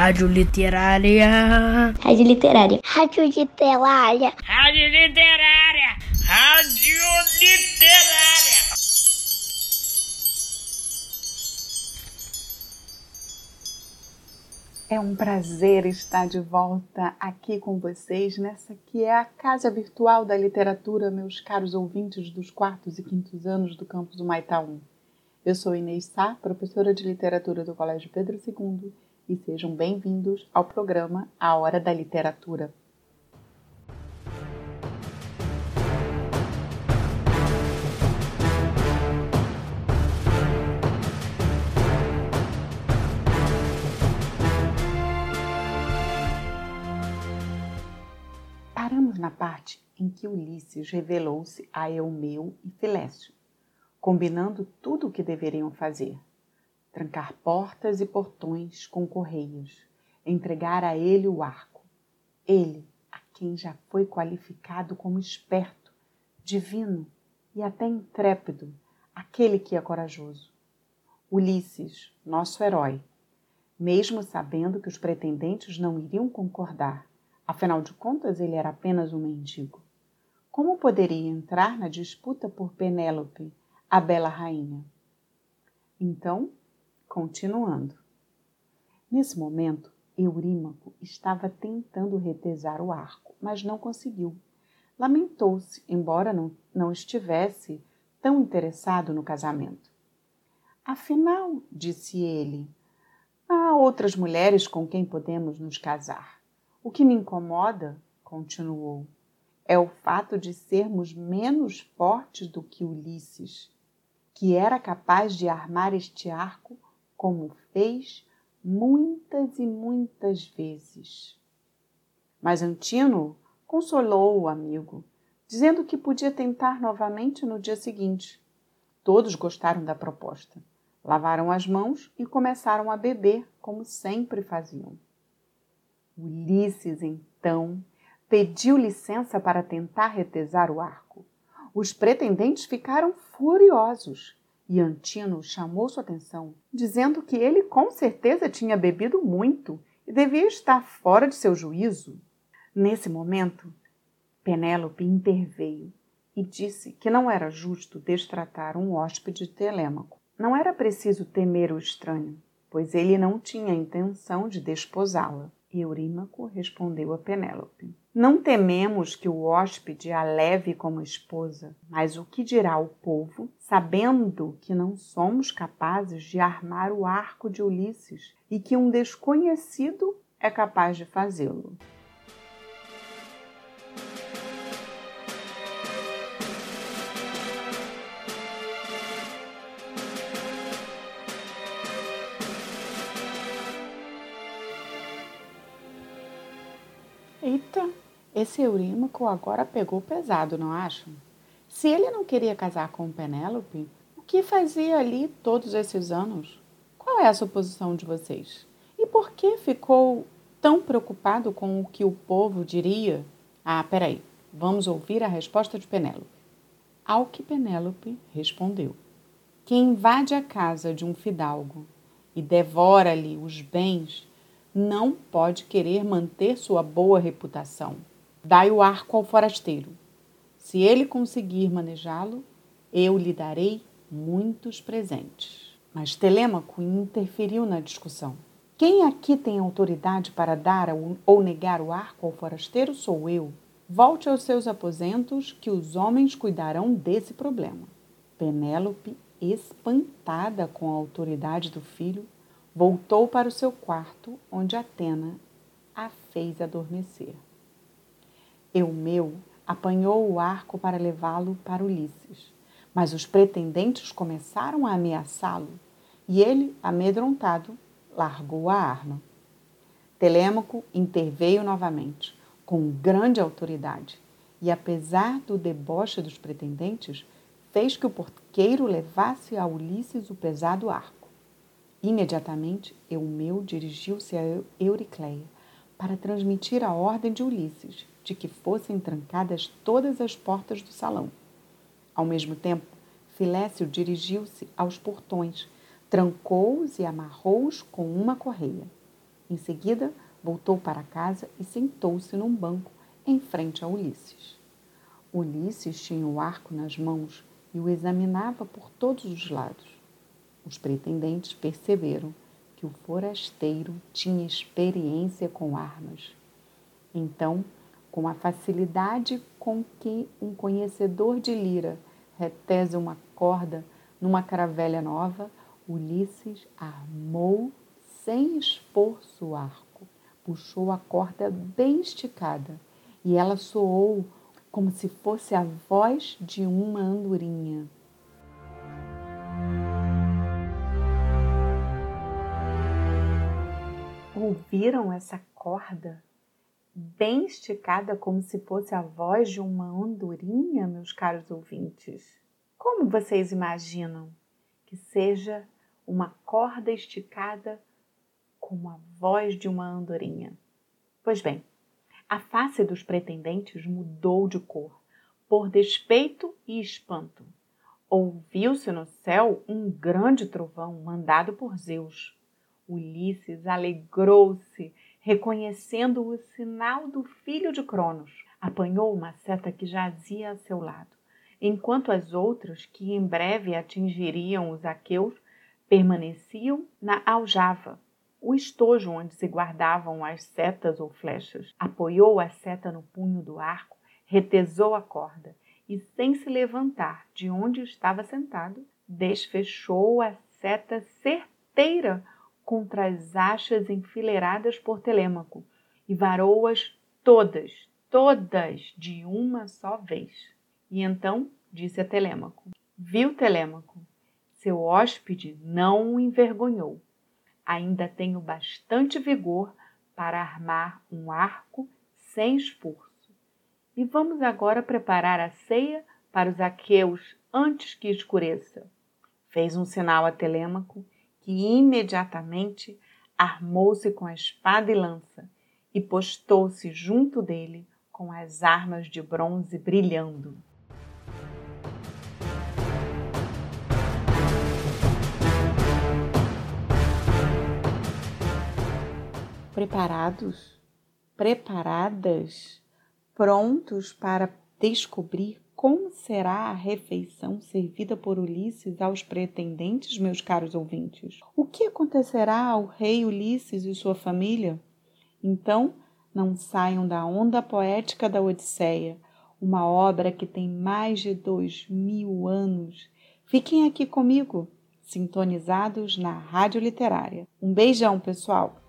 Rádio Literária. Rádio Literária. Rádio Literária. Rádio Literária. Rádio Literária. É um prazer estar de volta aqui com vocês nessa que é a casa virtual da literatura, meus caros ouvintes dos quartos e quintos anos do campus Humaitá 1. Eu sou Inês Sá, professora de literatura do Colégio Pedro II, e sejam bem-vindos ao programa A Hora da Literatura. Paramos na parte em que Ulisses revelou-se a Eumeu e Filécio combinando tudo o que deveriam fazer: trancar portas e portões com correias, entregar a ele o arco. Ele, a quem já foi qualificado como esperto, divino e até intrépido, aquele que é corajoso. Ulisses, nosso herói, mesmo sabendo que os pretendentes não iriam concordar, afinal de contas ele era apenas um mendigo. Como poderia entrar na disputa por Penélope, a bela rainha. Então, continuando. Nesse momento, Eurímaco estava tentando retesar o arco, mas não conseguiu. Lamentou-se, embora não, não estivesse tão interessado no casamento. Afinal, disse ele, há outras mulheres com quem podemos nos casar. O que me incomoda, continuou, é o fato de sermos menos fortes do que Ulisses que era capaz de armar este arco como fez muitas e muitas vezes. Mas Antino consolou o amigo, dizendo que podia tentar novamente no dia seguinte. Todos gostaram da proposta. Lavaram as mãos e começaram a beber, como sempre faziam. Ulisses, então, pediu licença para tentar retesar o arco. Os pretendentes ficaram furiosos e Antino chamou sua atenção, dizendo que ele com certeza tinha bebido muito e devia estar fora de seu juízo. Nesse momento, Penélope interveio e disse que não era justo destratar um hóspede de Telêmaco. Não era preciso temer o estranho, pois ele não tinha intenção de desposá-la. Eurímaco respondeu a Penélope: Não tememos que o hóspede a leve como esposa, mas o que dirá o povo, sabendo que não somos capazes de armar o arco de Ulisses e que um desconhecido é capaz de fazê-lo? Eita, esse Eurímaco agora pegou pesado, não acham? Se ele não queria casar com Penélope, o que fazia ali todos esses anos? Qual é a suposição de vocês? E por que ficou tão preocupado com o que o povo diria? Ah, peraí, vamos ouvir a resposta de Penélope. Ao que Penélope respondeu: Quem invade a casa de um fidalgo e devora-lhe os bens não pode querer manter sua boa reputação. Dai o arco ao forasteiro. Se ele conseguir manejá-lo, eu lhe darei muitos presentes. Mas Telêmaco interferiu na discussão. Quem aqui tem autoridade para dar ou negar o arco ao forasteiro sou eu. Volte aos seus aposentos, que os homens cuidarão desse problema. Penélope, espantada com a autoridade do filho, Voltou para o seu quarto, onde Atena a fez adormecer. Eumeu apanhou o arco para levá-lo para Ulisses, mas os pretendentes começaram a ameaçá-lo e ele, amedrontado, largou a arma. Telêmaco interveio novamente, com grande autoridade, e apesar do deboche dos pretendentes, fez que o porqueiro levasse a Ulisses o pesado arco. Imediatamente, Eumeu dirigiu-se a Euricleia para transmitir a ordem de Ulisses de que fossem trancadas todas as portas do salão. Ao mesmo tempo, Filécio dirigiu-se aos portões, trancou-os e amarrou-os com uma correia. Em seguida, voltou para casa e sentou-se num banco em frente a Ulisses. Ulisses tinha o arco nas mãos e o examinava por todos os lados. Os pretendentes perceberam que o forasteiro tinha experiência com armas. Então, com a facilidade com que um conhecedor de lira retesa uma corda numa caravelha nova, Ulisses armou sem esforço o arco, puxou a corda bem esticada e ela soou como se fosse a voz de uma andorinha. Ouviram essa corda bem esticada, como se fosse a voz de uma andorinha, meus caros ouvintes? Como vocês imaginam que seja uma corda esticada como a voz de uma andorinha? Pois bem, a face dos pretendentes mudou de cor, por despeito e espanto. Ouviu-se no céu um grande trovão mandado por Zeus. Ulisses alegrou-se, reconhecendo o sinal do filho de Cronos. Apanhou uma seta que jazia a seu lado, enquanto as outras, que em breve atingiriam os aqueus, permaneciam na aljava o estojo onde se guardavam as setas ou flechas. Apoiou a seta no punho do arco, retesou a corda e, sem se levantar de onde estava sentado, desfechou a seta certeira contra as achas enfileiradas por Telêmaco e varou-as todas, todas de uma só vez. E então disse a Telêmaco: Viu Telêmaco? Seu hóspede não o envergonhou ainda tenho bastante vigor para armar um arco sem esforço. E vamos agora preparar a ceia para os aqueus antes que escureça. Fez um sinal a Telêmaco, que imediatamente armou-se com a espada e lança e postou-se junto dele com as armas de bronze brilhando. preparados, preparadas, prontos para descobrir como será a refeição servida por Ulisses aos pretendentes, meus caros ouvintes? O que acontecerá ao rei Ulisses e sua família? Então, não saiam da onda poética da Odisseia, uma obra que tem mais de dois mil anos. Fiquem aqui comigo, sintonizados na Rádio Literária. Um beijão, pessoal!